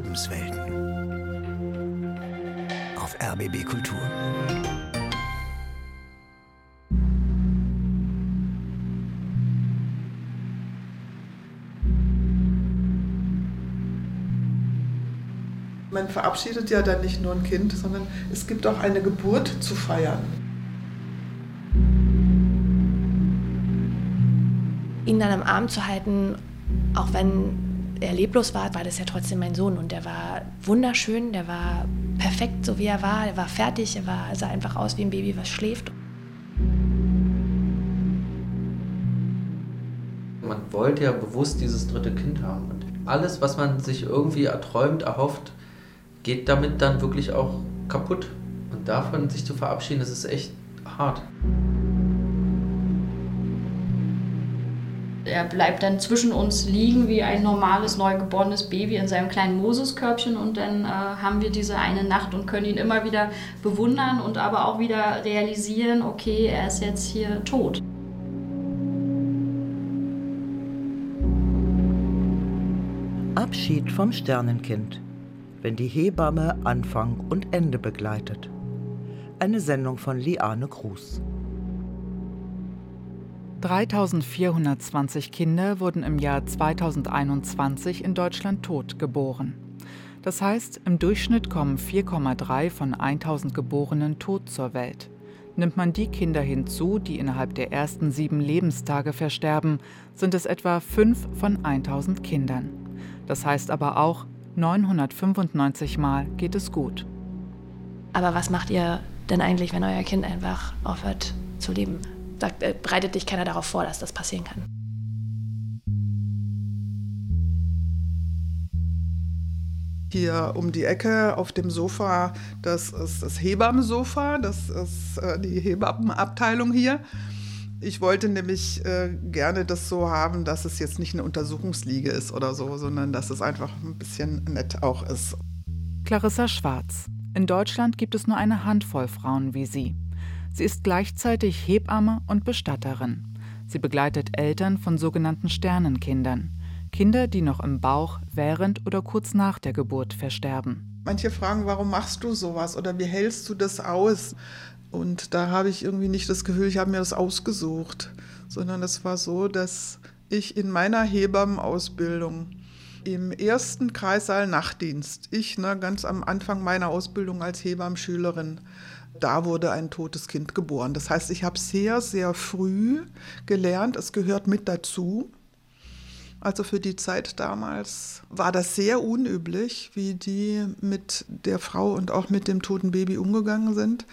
Lebenswelten. Auf RBB Kultur. Man verabschiedet ja dann nicht nur ein Kind, sondern es gibt auch eine Geburt zu feiern. Ihn dann am Arm zu halten, auch wenn er leblos war, war das ja trotzdem mein Sohn und der war wunderschön, der war perfekt, so wie er war, er war fertig, er war, sah einfach aus wie ein Baby, was schläft. Man wollte ja bewusst dieses dritte Kind haben und alles, was man sich irgendwie erträumt, erhofft, geht damit dann wirklich auch kaputt. Und davon sich zu verabschieden, das ist echt hart. Er bleibt dann zwischen uns liegen wie ein normales, neugeborenes Baby in seinem kleinen Moseskörbchen und dann äh, haben wir diese eine Nacht und können ihn immer wieder bewundern und aber auch wieder realisieren, okay, er ist jetzt hier tot. Abschied vom Sternenkind wenn die Hebamme Anfang und Ende begleitet. Eine Sendung von Liane Cruz. 3420 Kinder wurden im Jahr 2021 in Deutschland tot geboren. Das heißt, im Durchschnitt kommen 4,3 von 1000 Geborenen tot zur Welt. Nimmt man die Kinder hinzu, die innerhalb der ersten sieben Lebenstage versterben, sind es etwa 5 von 1000 Kindern. Das heißt aber auch, 995 Mal geht es gut. Aber was macht ihr denn eigentlich, wenn euer Kind einfach aufhört zu leben? Sagt, äh, bereitet dich keiner darauf vor, dass das passieren kann? Hier um die Ecke auf dem Sofa, das ist das Hebammensofa, das ist äh, die Hebammenabteilung hier. Ich wollte nämlich äh, gerne das so haben, dass es jetzt nicht eine Untersuchungsliege ist oder so, sondern dass es einfach ein bisschen nett auch ist. Clarissa Schwarz. In Deutschland gibt es nur eine Handvoll Frauen wie sie. Sie ist gleichzeitig Hebamme und Bestatterin. Sie begleitet Eltern von sogenannten Sternenkindern. Kinder, die noch im Bauch während oder kurz nach der Geburt versterben. Manche fragen, warum machst du sowas oder wie hältst du das aus? Und da habe ich irgendwie nicht das Gefühl, ich habe mir das ausgesucht, sondern es war so, dass ich in meiner Hebammenausbildung im ersten Kreissaal Nachtdienst, ich ne, ganz am Anfang meiner Ausbildung als Hebammenschülerin, da wurde ein totes Kind geboren. Das heißt, ich habe sehr, sehr früh gelernt, es gehört mit dazu. Also für die Zeit damals war das sehr unüblich, wie die mit der Frau und auch mit dem toten Baby umgegangen sind.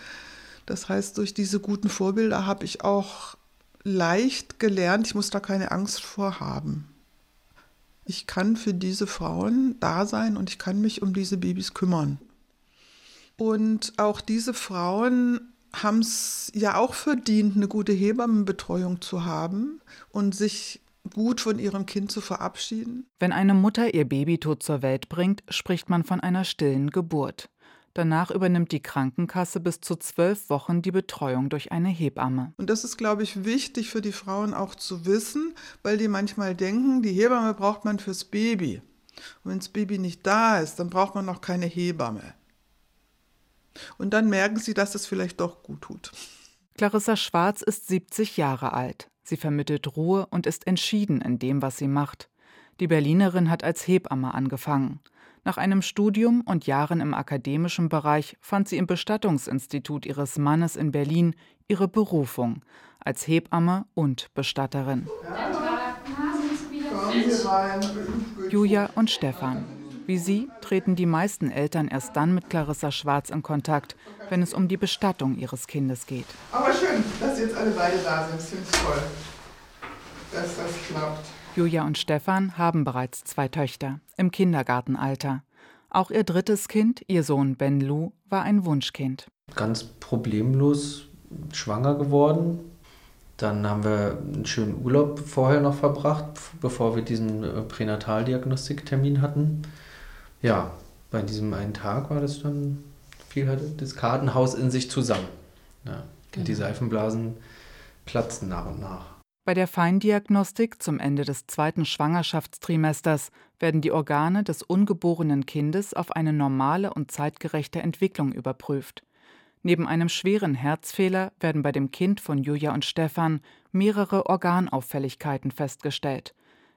Das heißt, durch diese guten Vorbilder habe ich auch leicht gelernt, ich muss da keine Angst vor haben. Ich kann für diese Frauen da sein und ich kann mich um diese Babys kümmern. Und auch diese Frauen haben es ja auch verdient, eine gute Hebammenbetreuung zu haben und sich gut von ihrem Kind zu verabschieden. Wenn eine Mutter ihr Baby tot zur Welt bringt, spricht man von einer stillen Geburt. Danach übernimmt die Krankenkasse bis zu zwölf Wochen die Betreuung durch eine Hebamme. Und das ist, glaube ich, wichtig für die Frauen auch zu wissen, weil die manchmal denken, die Hebamme braucht man fürs Baby. Und wenn das Baby nicht da ist, dann braucht man noch keine Hebamme. Und dann merken sie, dass es vielleicht doch gut tut. Clarissa Schwarz ist 70 Jahre alt. Sie vermittelt Ruhe und ist entschieden in dem, was sie macht. Die Berlinerin hat als Hebamme angefangen. Nach einem Studium und Jahren im akademischen Bereich fand sie im Bestattungsinstitut ihres Mannes in Berlin ihre Berufung als Hebamme und Bestatterin. Julia und Stefan. Wie sie treten die meisten Eltern erst dann mit Clarissa Schwarz in Kontakt, wenn es um die Bestattung ihres Kindes geht. Aber schön, dass jetzt alle beide da sind. Das finde ich toll, dass das klappt. Julia und Stefan haben bereits zwei Töchter im Kindergartenalter. Auch ihr drittes Kind, ihr Sohn Ben Lu, war ein Wunschkind. Ganz problemlos schwanger geworden. Dann haben wir einen schönen Urlaub vorher noch verbracht, bevor wir diesen äh, Pränataldiagnostiktermin hatten. Ja, bei diesem einen Tag war das dann, fiel halt das Kartenhaus in sich zusammen. Ja, genau. Die Seifenblasen platzten nach und nach. Bei der Feindiagnostik zum Ende des zweiten Schwangerschaftstrimesters werden die Organe des ungeborenen Kindes auf eine normale und zeitgerechte Entwicklung überprüft. Neben einem schweren Herzfehler werden bei dem Kind von Julia und Stefan mehrere Organauffälligkeiten festgestellt.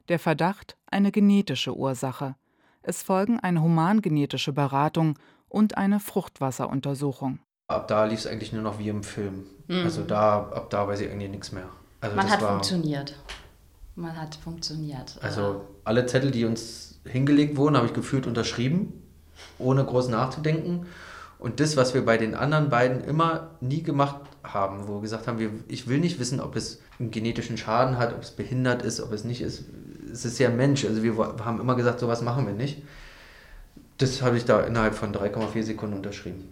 Der Verdacht eine genetische Ursache. Es folgen eine humangenetische Beratung und eine Fruchtwasseruntersuchung. Ab da lief es eigentlich nur noch wie im Film. Mhm. Also da, ab da weiß ich irgendwie nichts mehr. Also Man hat war, funktioniert. Man hat funktioniert. Also alle Zettel, die uns hingelegt wurden, habe ich gefühlt unterschrieben, ohne groß nachzudenken. Und das, was wir bei den anderen beiden immer nie gemacht haben, wo wir gesagt haben, wir, ich will nicht wissen, ob es einen genetischen Schaden hat, ob es behindert ist, ob es nicht ist. Es ist ja Mensch. Also wir haben immer gesagt, sowas machen wir nicht. Das habe ich da innerhalb von 3,4 Sekunden unterschrieben.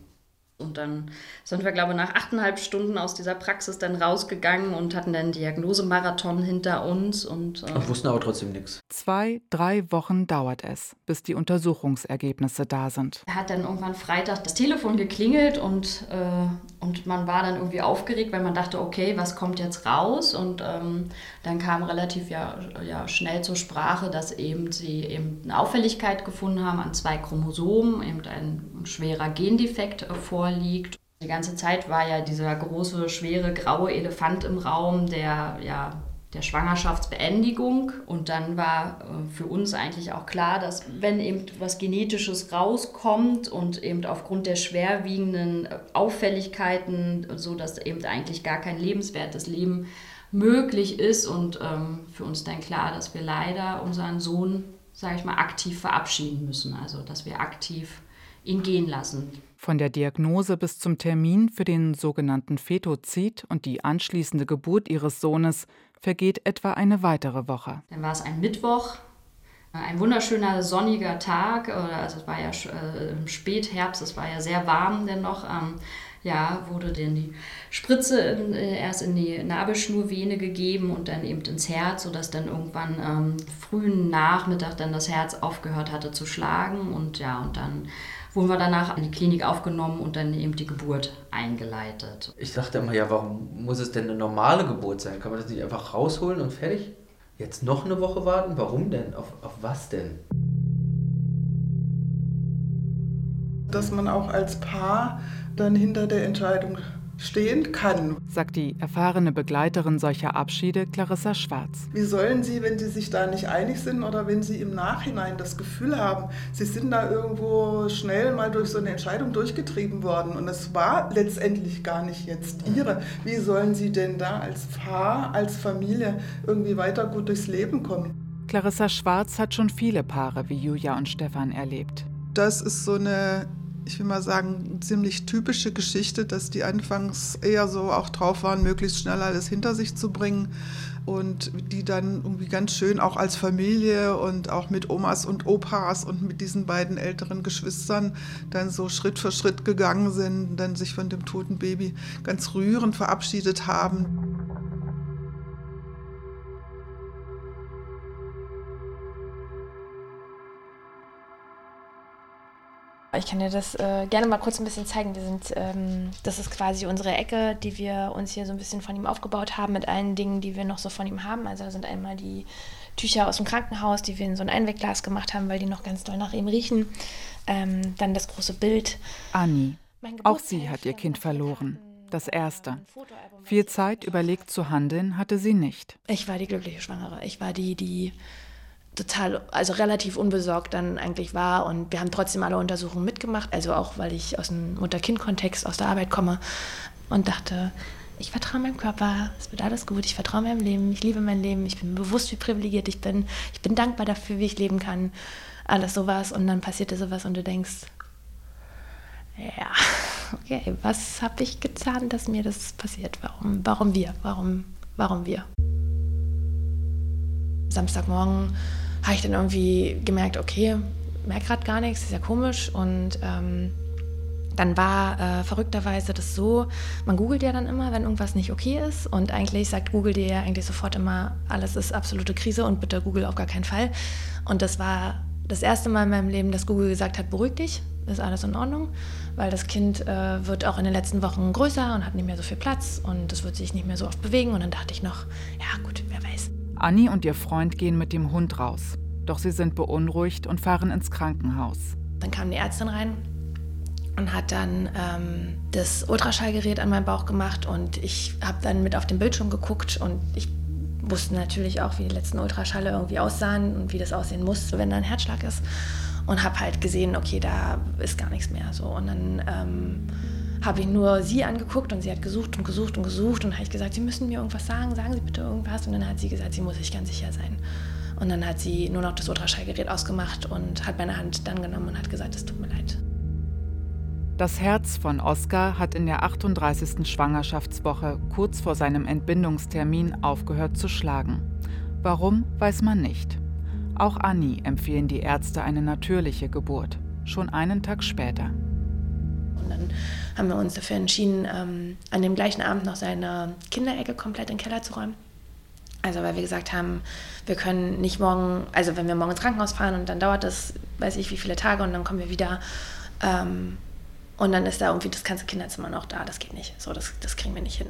Und dann sind wir, glaube ich, nach achteinhalb Stunden aus dieser Praxis dann rausgegangen und hatten dann Diagnosemarathon hinter uns. Und, äh und wussten aber trotzdem nichts. Zwei, drei Wochen dauert es, bis die Untersuchungsergebnisse da sind. Er hat dann irgendwann Freitag das Telefon geklingelt und, äh, und man war dann irgendwie aufgeregt, weil man dachte, okay, was kommt jetzt raus? Und ähm, dann kam relativ ja, ja schnell zur Sprache, dass eben sie eben eine Auffälligkeit gefunden haben an zwei Chromosomen, eben ein schwerer Gendefekt äh, vor vorliegt. Die ganze Zeit war ja dieser große, schwere, graue Elefant im Raum der, ja, der Schwangerschaftsbeendigung. Und dann war äh, für uns eigentlich auch klar, dass wenn eben was Genetisches rauskommt und eben aufgrund der schwerwiegenden Auffälligkeiten, so dass eben eigentlich gar kein lebenswertes Leben möglich ist und ähm, für uns dann klar, dass wir leider unseren Sohn, sage ich mal, aktiv verabschieden müssen. Also dass wir aktiv ihn gehen lassen. Von der Diagnose bis zum Termin für den sogenannten Fetozid und die anschließende Geburt ihres Sohnes vergeht etwa eine weitere Woche. Dann war es ein Mittwoch, ein wunderschöner sonniger Tag, also es war ja äh, im Spätherbst, es war ja sehr warm dennoch. Ähm, ja, wurde dann die Spritze äh, erst in die Nabelschnurvene gegeben und dann eben ins Herz, sodass dann irgendwann ähm, frühen Nachmittag dann das Herz aufgehört hatte zu schlagen und ja, und dann wurden wir danach in die Klinik aufgenommen und dann eben die Geburt eingeleitet. Ich dachte immer, ja, warum muss es denn eine normale Geburt sein? Kann man das nicht einfach rausholen und fertig? Jetzt noch eine Woche warten? Warum denn? Auf, auf was denn? Dass man auch als Paar dann hinter der Entscheidung stehen kann. Sagt die erfahrene Begleiterin solcher Abschiede Clarissa Schwarz. Wie sollen Sie, wenn Sie sich da nicht einig sind oder wenn Sie im Nachhinein das Gefühl haben, Sie sind da irgendwo schnell mal durch so eine Entscheidung durchgetrieben worden und es war letztendlich gar nicht jetzt Ihre. Wie sollen Sie denn da als Paar, als Familie irgendwie weiter gut durchs Leben kommen? Clarissa Schwarz hat schon viele Paare wie Julia und Stefan erlebt. Das ist so eine ich will mal sagen, ziemlich typische Geschichte, dass die anfangs eher so auch drauf waren, möglichst schnell alles hinter sich zu bringen und die dann irgendwie ganz schön auch als Familie und auch mit Omas und Opas und mit diesen beiden älteren Geschwistern dann so Schritt für Schritt gegangen sind, dann sich von dem toten Baby ganz rührend verabschiedet haben. Ich kann dir das äh, gerne mal kurz ein bisschen zeigen. Wir sind, ähm, das ist quasi unsere Ecke, die wir uns hier so ein bisschen von ihm aufgebaut haben mit allen Dingen, die wir noch so von ihm haben. Also da sind einmal die Tücher aus dem Krankenhaus, die wir in so ein Einwegglas gemacht haben, weil die noch ganz doll nach ihm riechen. Ähm, dann das große Bild. Anni. Auch sie hat ihr Kind verloren. Das erste. Viel Zeit überlegt zu handeln hatte sie nicht. Ich war die glückliche Schwangere. Ich war die, die total, also relativ unbesorgt dann eigentlich war. Und wir haben trotzdem alle Untersuchungen mitgemacht, also auch weil ich aus dem Mutter-Kind-Kontext, aus der Arbeit komme und dachte, ich vertraue meinem Körper, es wird alles gut, ich vertraue meinem Leben, ich liebe mein Leben, ich bin bewusst, wie privilegiert ich bin, ich bin dankbar dafür, wie ich leben kann, alles sowas. Und dann passierte sowas und du denkst, ja, okay, was habe ich getan, dass mir das passiert? Warum, warum wir? Warum, warum wir? Samstagmorgen habe ich dann irgendwie gemerkt, okay, merke gerade gar nichts, ist ja komisch. Und ähm, dann war äh, verrückterweise das so, man googelt ja dann immer, wenn irgendwas nicht okay ist. Und eigentlich sagt Google dir ja eigentlich sofort immer, alles ist absolute Krise und bitte Google auf gar keinen Fall. Und das war das erste Mal in meinem Leben, dass Google gesagt hat, beruhig dich, ist alles in Ordnung, weil das Kind äh, wird auch in den letzten Wochen größer und hat nicht mehr so viel Platz und es wird sich nicht mehr so oft bewegen. Und dann dachte ich noch, ja gut, wer weiß. Anni und ihr Freund gehen mit dem Hund raus. Doch sie sind beunruhigt und fahren ins Krankenhaus. Dann kam die Ärztin rein und hat dann ähm, das Ultraschallgerät an meinen Bauch gemacht und ich habe dann mit auf den Bildschirm geguckt und ich wusste natürlich auch, wie die letzten Ultraschalle irgendwie aussahen und wie das aussehen muss, wenn da ein Herzschlag ist und habe halt gesehen, okay, da ist gar nichts mehr so und dann ähm, habe ich nur sie angeguckt und sie hat gesucht und gesucht und gesucht und habe ich gesagt, Sie müssen mir irgendwas sagen, sagen Sie bitte irgendwas und dann hat sie gesagt, sie muss sich ganz sicher sein. Und dann hat sie nur noch das Ultraschallgerät ausgemacht und hat meine Hand dann genommen und hat gesagt, es tut mir leid. Das Herz von Oskar hat in der 38. Schwangerschaftswoche kurz vor seinem Entbindungstermin aufgehört zu schlagen. Warum, weiß man nicht. Auch Anni empfehlen die Ärzte eine natürliche Geburt, schon einen Tag später. Dann haben wir uns dafür entschieden, ähm, an dem gleichen Abend noch seine Kinderecke komplett in den Keller zu räumen. Also weil wir gesagt haben, wir können nicht morgen, also wenn wir morgen ins Krankenhaus fahren und dann dauert das, weiß ich wie viele Tage und dann kommen wir wieder ähm, und dann ist da irgendwie das ganze Kinderzimmer noch da. Das geht nicht. So, das, das kriegen wir nicht hin.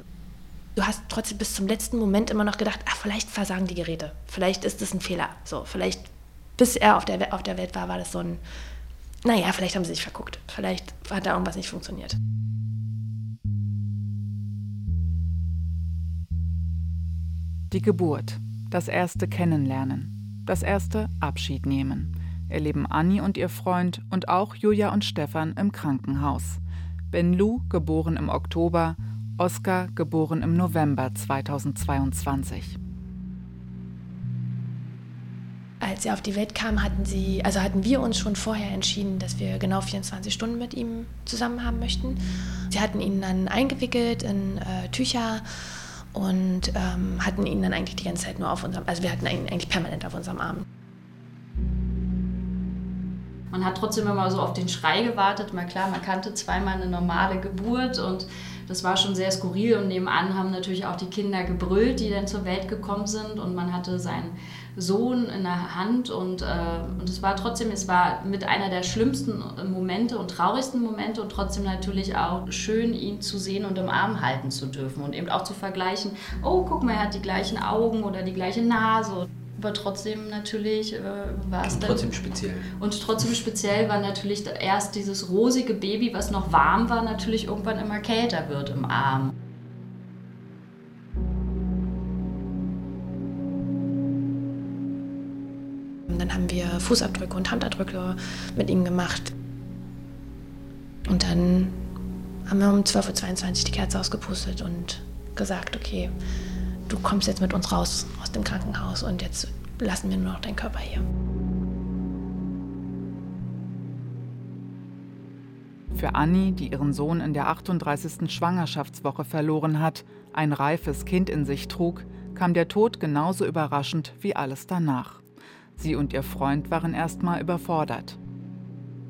Du hast trotzdem bis zum letzten Moment immer noch gedacht, ach, vielleicht versagen die Geräte. Vielleicht ist das ein Fehler. So, vielleicht, bis er auf der, auf der Welt war, war das so ein, naja, vielleicht haben sie sich verguckt. Vielleicht hat da irgendwas nicht funktioniert. Die Geburt, das erste Kennenlernen, das erste Abschied nehmen erleben Anni und ihr Freund und auch Julia und Stefan im Krankenhaus. Ben Lu, geboren im Oktober, Oskar, geboren im November 2022. Als er auf die Welt kam, hatten sie, also hatten wir uns schon vorher entschieden, dass wir genau 24 Stunden mit ihm zusammen haben möchten. Sie hatten ihn dann eingewickelt in äh, Tücher und ähm, hatten ihn dann eigentlich die ganze Zeit nur auf unserem, also wir hatten ihn eigentlich permanent auf unserem Arm. Man hat trotzdem immer so auf den Schrei gewartet. Mal klar, man kannte zweimal eine normale Geburt und das war schon sehr skurril. Und nebenan haben natürlich auch die Kinder gebrüllt, die dann zur Welt gekommen sind. Und man hatte seinen Sohn in der Hand und, äh, und es war trotzdem, es war mit einer der schlimmsten Momente und traurigsten Momente und trotzdem natürlich auch schön, ihn zu sehen und im Arm halten zu dürfen und eben auch zu vergleichen, oh, guck mal, er hat die gleichen Augen oder die gleiche Nase aber trotzdem natürlich äh, war es dann. Trotzdem speziell. Und trotzdem speziell war natürlich erst dieses rosige Baby, was noch warm war, natürlich irgendwann immer kälter wird im Arm. Haben wir Fußabdrücke und Handabdrücke mit ihm gemacht. Und dann haben wir um 12.22 Uhr die Kerze ausgepustet und gesagt, okay, du kommst jetzt mit uns raus aus dem Krankenhaus und jetzt lassen wir nur noch deinen Körper hier. Für Anni, die ihren Sohn in der 38. Schwangerschaftswoche verloren hat, ein reifes Kind in sich trug, kam der Tod genauso überraschend wie alles danach. Sie und ihr Freund waren erstmal überfordert.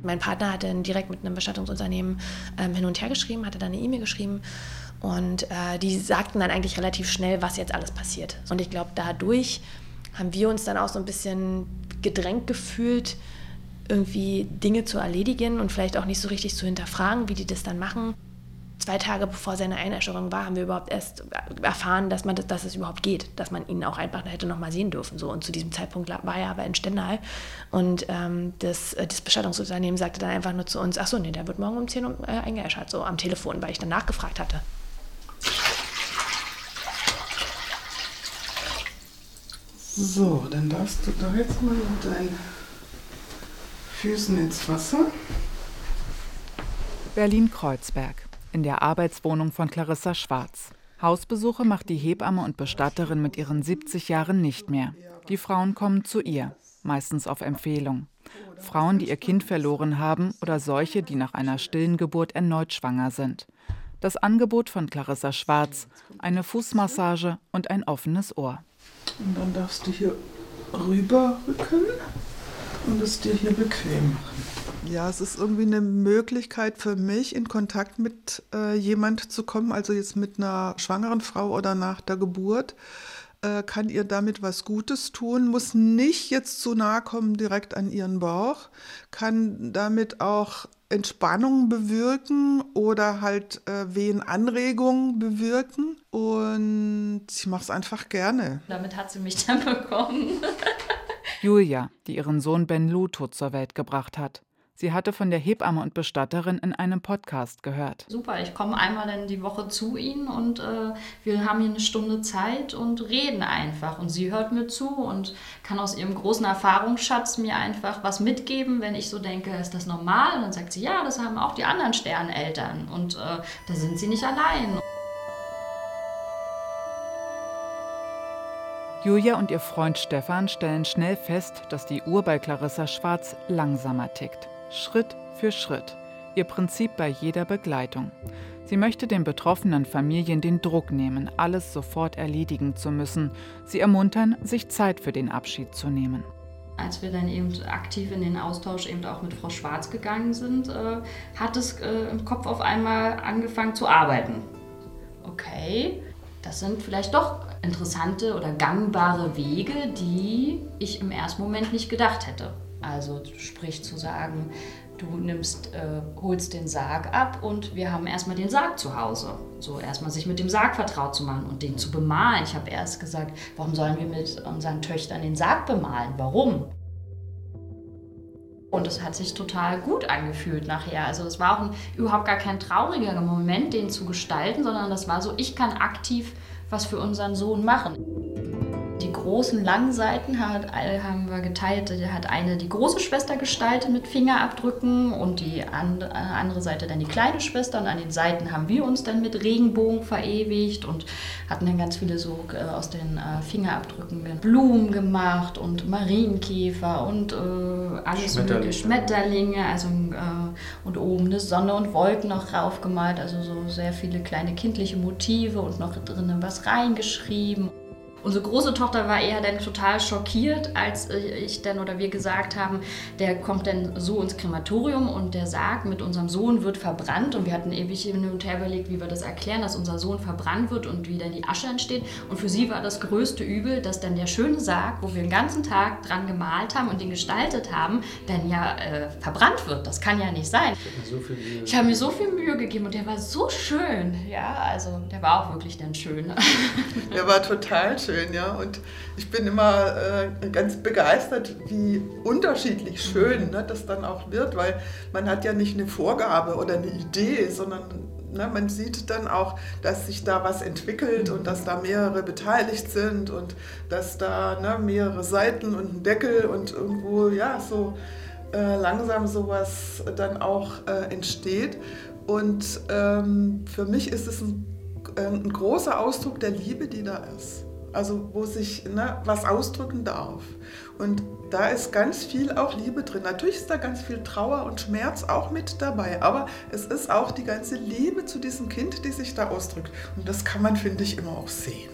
Mein Partner hatte direkt mit einem Bestattungsunternehmen ähm, hin und her geschrieben, hatte dann eine E-Mail geschrieben und äh, die sagten dann eigentlich relativ schnell, was jetzt alles passiert. Und ich glaube, dadurch haben wir uns dann auch so ein bisschen gedrängt gefühlt, irgendwie Dinge zu erledigen und vielleicht auch nicht so richtig zu hinterfragen, wie die das dann machen. Zwei Tage bevor seine Einäscherung war, haben wir überhaupt erst erfahren, dass, man das, dass es überhaupt geht, dass man ihn auch einfach hätte noch mal sehen dürfen. So. Und zu diesem Zeitpunkt war er aber in Stendal. Und ähm, das, äh, das Bestattungsunternehmen sagte dann einfach nur zu uns, ach so, nee, der wird morgen um 10 Uhr äh, eingeäschert, so am Telefon, weil ich dann nachgefragt hatte. So, dann darfst du da jetzt mal mit deinen Füßen ins Wasser. Berlin-Kreuzberg, in der Arbeitswohnung von Clarissa Schwarz. Hausbesuche macht die Hebamme und Bestatterin mit ihren 70 Jahren nicht mehr. Die Frauen kommen zu ihr, meistens auf Empfehlung. Frauen, die ihr Kind verloren haben oder solche, die nach einer stillen Geburt erneut schwanger sind. Das Angebot von Clarissa Schwarz, eine Fußmassage und ein offenes Ohr. Und dann darfst du hier rüberrücken und es dir hier bequem machen. Ja, es ist irgendwie eine Möglichkeit für mich, in Kontakt mit äh, jemand zu kommen, also jetzt mit einer schwangeren Frau oder nach der Geburt, äh, kann ihr damit was Gutes tun, muss nicht jetzt zu nahe kommen direkt an ihren Bauch, kann damit auch Entspannung bewirken oder halt äh, Wehenanregung bewirken. Und ich mache es einfach gerne. Damit hat sie mich dann bekommen. Julia, die ihren Sohn Ben Luto zur Welt gebracht hat. Sie hatte von der Hebamme und Bestatterin in einem Podcast gehört. Super, ich komme einmal in die Woche zu Ihnen und äh, wir haben hier eine Stunde Zeit und reden einfach. Und sie hört mir zu und kann aus ihrem großen Erfahrungsschatz mir einfach was mitgeben, wenn ich so denke, ist das normal? Und dann sagt sie, ja, das haben auch die anderen Sterneltern und äh, da sind sie nicht allein. Julia und ihr Freund Stefan stellen schnell fest, dass die Uhr bei Clarissa Schwarz langsamer tickt. Schritt für Schritt. Ihr Prinzip bei jeder Begleitung. Sie möchte den betroffenen Familien den Druck nehmen, alles sofort erledigen zu müssen. Sie ermuntern, sich Zeit für den Abschied zu nehmen. Als wir dann eben aktiv in den Austausch eben auch mit Frau Schwarz gegangen sind, äh, hat es äh, im Kopf auf einmal angefangen zu arbeiten. Okay, das sind vielleicht doch interessante oder gangbare Wege, die ich im ersten Moment nicht gedacht hätte. Also sprich zu sagen, du nimmst, äh, holst den Sarg ab und wir haben erstmal den Sarg zu Hause. So erstmal sich mit dem Sarg vertraut zu machen und den zu bemalen. Ich habe erst gesagt, warum sollen wir mit unseren Töchtern den Sarg bemalen? Warum? Und es hat sich total gut angefühlt nachher. Also es war auch ein, überhaupt gar kein trauriger Moment, den zu gestalten, sondern das war so, ich kann aktiv was für unseren Sohn machen. Die großen langen Seiten hat, haben wir geteilt. Da hat eine die große Schwester gestaltet mit Fingerabdrücken und die andere Seite dann die kleine Schwester. Und an den Seiten haben wir uns dann mit Regenbogen verewigt und hatten dann ganz viele so äh, aus den äh, Fingerabdrücken Blumen gemacht und Marienkäfer und äh, alles Schmetterlinge. Schmetterlinge also, äh, und oben eine Sonne und Wolken noch raufgemalt. Also so sehr viele kleine kindliche Motive und noch drinnen was reingeschrieben. Unsere große Tochter war eher dann total schockiert, als ich dann oder wir gesagt haben, der kommt dann so ins Krematorium und der Sarg mit unserem Sohn wird verbrannt. Und wir hatten ewig hin und her überlegt, wie wir das erklären, dass unser Sohn verbrannt wird und wie dann die Asche entsteht. Und für sie war das größte Übel, dass dann der schöne Sarg, wo wir den ganzen Tag dran gemalt haben und den gestaltet haben, dann ja äh, verbrannt wird. Das kann ja nicht sein. Ich habe mir so viel Mühe gegeben und der war so schön. Ja, also der war auch wirklich dann schön. Der war total schön schön, ja. Und ich bin immer äh, ganz begeistert, wie unterschiedlich schön ne, das dann auch wird, weil man hat ja nicht eine Vorgabe oder eine Idee, sondern ne, man sieht dann auch, dass sich da was entwickelt und dass da mehrere beteiligt sind und dass da ne, mehrere Seiten und ein Deckel und irgendwo, ja, so äh, langsam sowas dann auch äh, entsteht. Und ähm, für mich ist es ein, äh, ein großer Ausdruck der Liebe, die da ist also wo sich ne, was ausdrücken darf. Und da ist ganz viel auch Liebe drin. Natürlich ist da ganz viel Trauer und Schmerz auch mit dabei, aber es ist auch die ganze Liebe zu diesem Kind, die sich da ausdrückt. Und das kann man, finde ich, immer auch sehen.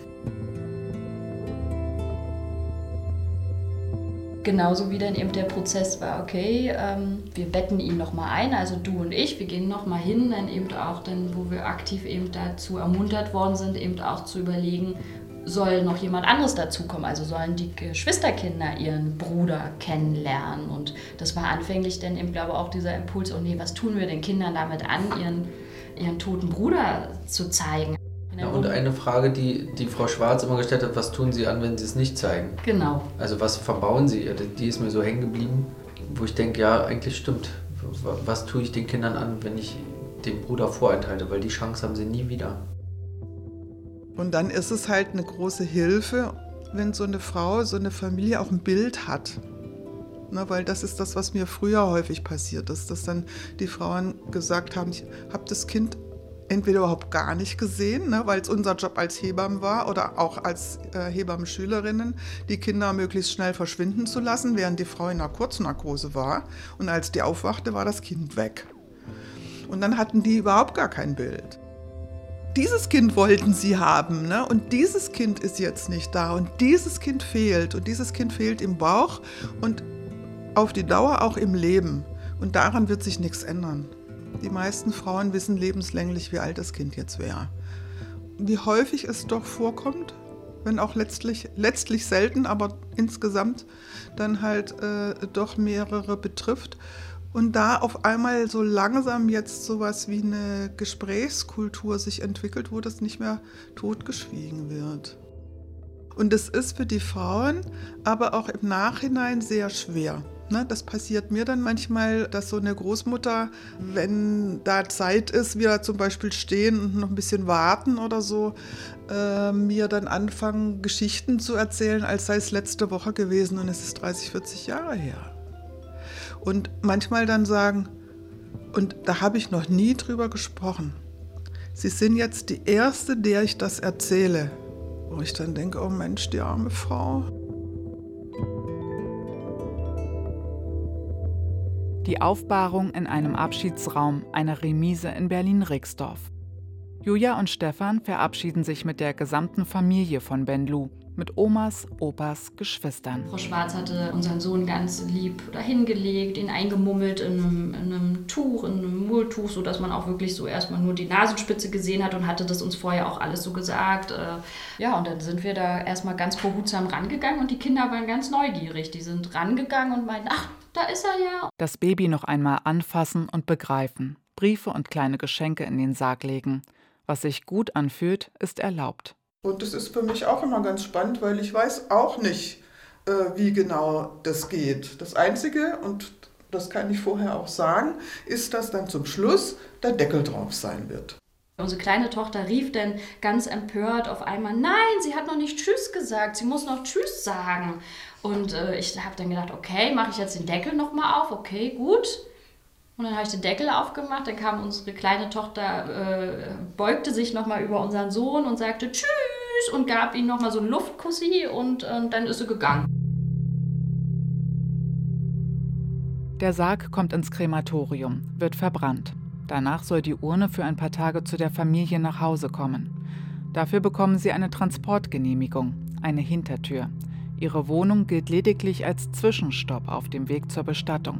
Genauso wie dann eben der Prozess war, okay, ähm, wir betten ihn nochmal ein, also du und ich, wir gehen nochmal hin, dann eben auch dann, wo wir aktiv eben dazu ermuntert worden sind, eben auch zu überlegen, soll noch jemand anderes dazukommen. Also sollen die Geschwisterkinder ihren Bruder kennenlernen. Und das war anfänglich dann eben, glaube ich, auch dieser Impuls, oh nee, was tun wir den Kindern damit an, ihren, ihren toten Bruder zu zeigen. Ja, und eine Frage, die die Frau Schwarz immer gestellt hat, was tun Sie an, wenn Sie es nicht zeigen? Genau. Also was verbauen Sie? Die ist mir so hängen geblieben, wo ich denke, ja, eigentlich stimmt. Was tue ich den Kindern an, wenn ich den Bruder vorenthalte? Weil die Chance haben sie nie wieder. Und dann ist es halt eine große Hilfe, wenn so eine Frau, so eine Familie auch ein Bild hat. Na, weil das ist das, was mir früher häufig passiert ist, dass dann die Frauen gesagt haben, ich habe das Kind entweder überhaupt gar nicht gesehen, ne, weil es unser Job als Hebammen war oder auch als äh, Hebammenschülerinnen, die Kinder möglichst schnell verschwinden zu lassen, während die Frau in einer Kurznarkose war. Und als die aufwachte, war das Kind weg. Und dann hatten die überhaupt gar kein Bild dieses Kind wollten sie haben ne? und dieses Kind ist jetzt nicht da und dieses Kind fehlt und dieses Kind fehlt im Bauch und auf die Dauer auch im Leben. Und daran wird sich nichts ändern. Die meisten Frauen wissen lebenslänglich, wie alt das Kind jetzt wäre. Wie häufig es doch vorkommt, wenn auch letztlich, letztlich selten, aber insgesamt dann halt äh, doch mehrere betrifft. Und da auf einmal so langsam jetzt sowas wie eine Gesprächskultur sich entwickelt, wo das nicht mehr totgeschwiegen wird. Und es ist für die Frauen aber auch im Nachhinein sehr schwer. Ne, das passiert mir dann manchmal, dass so eine Großmutter, wenn da Zeit ist, wir zum Beispiel stehen und noch ein bisschen warten oder so, äh, mir dann anfangen, Geschichten zu erzählen, als sei es letzte Woche gewesen und es ist 30, 40 Jahre her. Und manchmal dann sagen, und da habe ich noch nie drüber gesprochen. Sie sind jetzt die Erste, der ich das erzähle. Wo ich dann denke, oh Mensch, die arme Frau. Die Aufbahrung in einem Abschiedsraum einer Remise in Berlin-Rixdorf. Julia und Stefan verabschieden sich mit der gesamten Familie von Ben Lu, mit Omas, Opas, Geschwistern. Frau Schwarz hatte unseren Sohn ganz lieb dahingelegt, ihn eingemummelt in einem, in einem Tuch, in einem Mulltuch, sodass man auch wirklich so erstmal nur die Nasenspitze gesehen hat und hatte das uns vorher auch alles so gesagt. Äh, ja, und dann sind wir da erstmal ganz behutsam rangegangen und die Kinder waren ganz neugierig. Die sind rangegangen und meinten, ach, da ist er ja. Das Baby noch einmal anfassen und begreifen. Briefe und kleine Geschenke in den Sarg legen. Was sich gut anfühlt, ist erlaubt. Und das ist für mich auch immer ganz spannend, weil ich weiß auch nicht, äh, wie genau das geht. Das Einzige, und das kann ich vorher auch sagen, ist, dass dann zum Schluss der Deckel drauf sein wird. Unsere kleine Tochter rief dann ganz empört auf einmal, nein, sie hat noch nicht Tschüss gesagt, sie muss noch Tschüss sagen. Und äh, ich habe dann gedacht, okay, mache ich jetzt den Deckel nochmal auf, okay, gut. Und dann habe ich den Deckel aufgemacht, dann kam unsere kleine Tochter, äh, beugte sich nochmal über unseren Sohn und sagte Tschüss und gab ihm nochmal so einen Luftkussi und äh, dann ist sie gegangen. Der Sarg kommt ins Krematorium, wird verbrannt. Danach soll die Urne für ein paar Tage zu der Familie nach Hause kommen. Dafür bekommen sie eine Transportgenehmigung, eine Hintertür. Ihre Wohnung gilt lediglich als Zwischenstopp auf dem Weg zur Bestattung.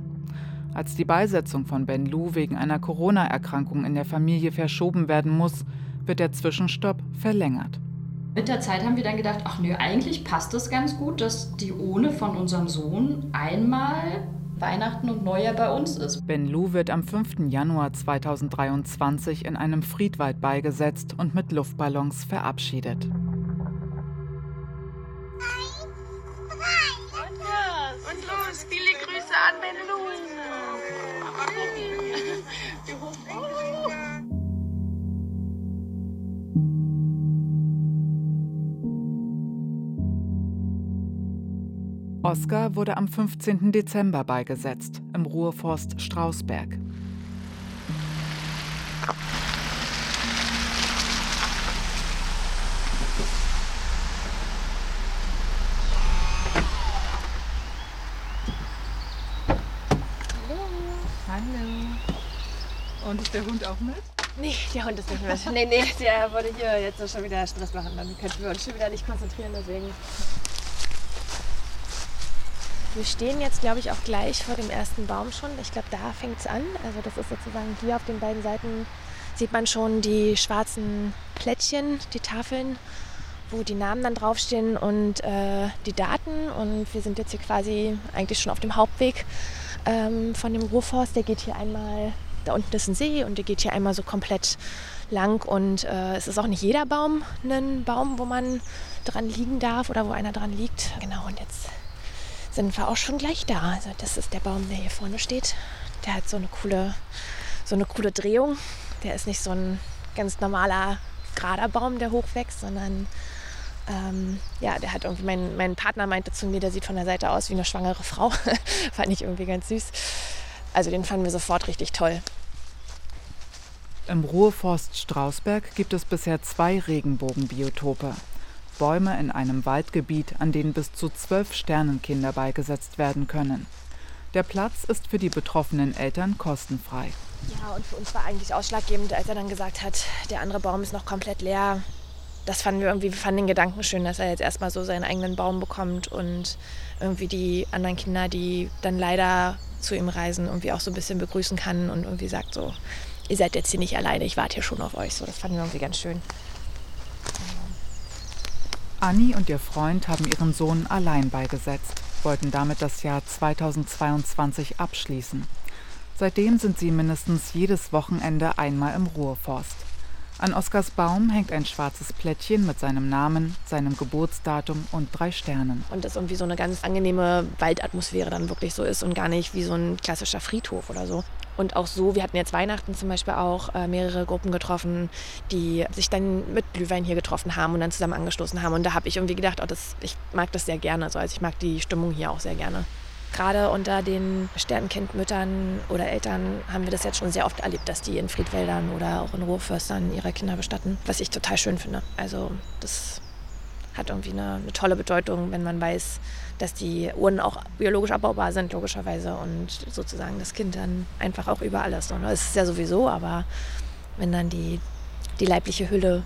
Als die Beisetzung von Ben Lu wegen einer Corona-Erkrankung in der Familie verschoben werden muss, wird der Zwischenstopp verlängert. Mit der Zeit haben wir dann gedacht, ach nö, eigentlich passt es ganz gut, dass die Ohne von unserem Sohn einmal Weihnachten und Neujahr bei uns ist. Ben Lu wird am 5. Januar 2023 in einem Friedwald beigesetzt und mit Luftballons verabschiedet. Viele Grüße an Ben Lu. Oskar wurde am 15. Dezember beigesetzt, im Ruhrforst Strausberg. Und ist der Hund auch mit? Nee, der Hund ist nicht mit. Nee, nee, der wollte hier jetzt schon wieder Stress machen. Dann könnten wir uns schon wieder nicht konzentrieren, deswegen. Wir stehen jetzt, glaube ich, auch gleich vor dem ersten Baum schon. Ich glaube, da fängt es an. Also das ist sozusagen hier auf den beiden Seiten sieht man schon die schwarzen Plättchen, die Tafeln, wo die Namen dann draufstehen und äh, die Daten. Und wir sind jetzt hier quasi eigentlich schon auf dem Hauptweg ähm, von dem Ruhrforst. Der geht hier einmal, da unten ist ein See und der geht hier einmal so komplett lang. Und äh, es ist auch nicht jeder Baum ein Baum, wo man dran liegen darf oder wo einer dran liegt. Genau, und jetzt sind wir auch schon gleich da. Also das ist der Baum, der hier vorne steht. Der hat so eine coole, so eine coole Drehung. Der ist nicht so ein ganz normaler gerader Baum, der hochwächst, sondern ähm, ja, der hat irgendwie, mein, mein Partner meinte zu mir, der sieht von der Seite aus wie eine schwangere Frau. Fand ich irgendwie ganz süß. Also den fanden wir sofort richtig toll. Im Ruhrforst Strausberg gibt es bisher zwei Regenbogenbiotope. Bäume in einem Waldgebiet, an denen bis zu zwölf Sternenkinder beigesetzt werden können. Der Platz ist für die betroffenen Eltern kostenfrei. Ja, und für uns war eigentlich ausschlaggebend, als er dann gesagt hat, der andere Baum ist noch komplett leer. Das fanden wir irgendwie, wir fanden den Gedanken schön, dass er jetzt erstmal so seinen eigenen Baum bekommt und irgendwie die anderen Kinder, die dann leider zu ihm reisen, irgendwie auch so ein bisschen begrüßen kann und irgendwie sagt so, ihr seid jetzt hier nicht alleine, ich warte hier schon auf euch. So, das fanden wir irgendwie ganz schön. Anni und ihr Freund haben ihren Sohn allein beigesetzt, wollten damit das Jahr 2022 abschließen. Seitdem sind sie mindestens jedes Wochenende einmal im Ruhrforst. An Oskars Baum hängt ein schwarzes Plättchen mit seinem Namen, seinem Geburtsdatum und drei Sternen. Und das irgendwie so eine ganz angenehme Waldatmosphäre dann wirklich so ist und gar nicht wie so ein klassischer Friedhof oder so. Und auch so, wir hatten jetzt Weihnachten zum Beispiel auch äh, mehrere Gruppen getroffen, die sich dann mit Glühwein hier getroffen haben und dann zusammen angestoßen haben. Und da habe ich irgendwie gedacht, oh, das, ich mag das sehr gerne. Also, also ich mag die Stimmung hier auch sehr gerne. Gerade unter den Sternenkindmüttern oder Eltern haben wir das jetzt schon sehr oft erlebt, dass die in Friedwäldern oder auch in Ruhrförstern ihre Kinder bestatten, was ich total schön finde. Also das hat irgendwie eine, eine tolle Bedeutung, wenn man weiß, dass die Urnen auch biologisch abbaubar sind, logischerweise, und sozusagen das Kind dann einfach auch über alles. Und das ist ja sowieso, aber wenn dann die, die leibliche Hülle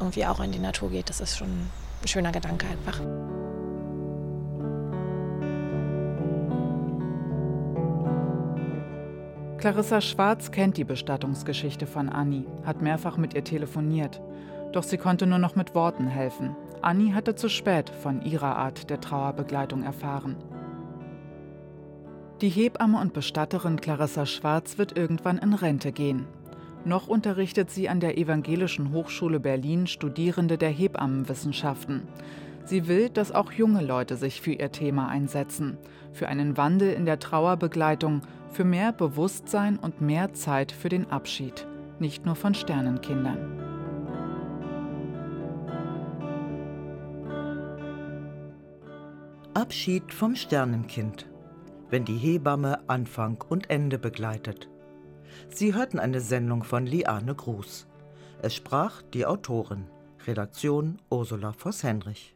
irgendwie auch in die Natur geht, das ist schon ein schöner Gedanke einfach. Clarissa Schwarz kennt die Bestattungsgeschichte von Anni, hat mehrfach mit ihr telefoniert. Doch sie konnte nur noch mit Worten helfen. Anni hatte zu spät von ihrer Art der Trauerbegleitung erfahren. Die Hebamme und Bestatterin Clarissa Schwarz wird irgendwann in Rente gehen. Noch unterrichtet sie an der Evangelischen Hochschule Berlin Studierende der Hebammenwissenschaften. Sie will, dass auch junge Leute sich für ihr Thema einsetzen, für einen Wandel in der Trauerbegleitung, für mehr Bewusstsein und mehr Zeit für den Abschied, nicht nur von Sternenkindern. Abschied vom Sternenkind, wenn die Hebamme Anfang und Ende begleitet. Sie hörten eine Sendung von Liane Gruß. Es sprach die Autorin, Redaktion Ursula Voss-Henrich.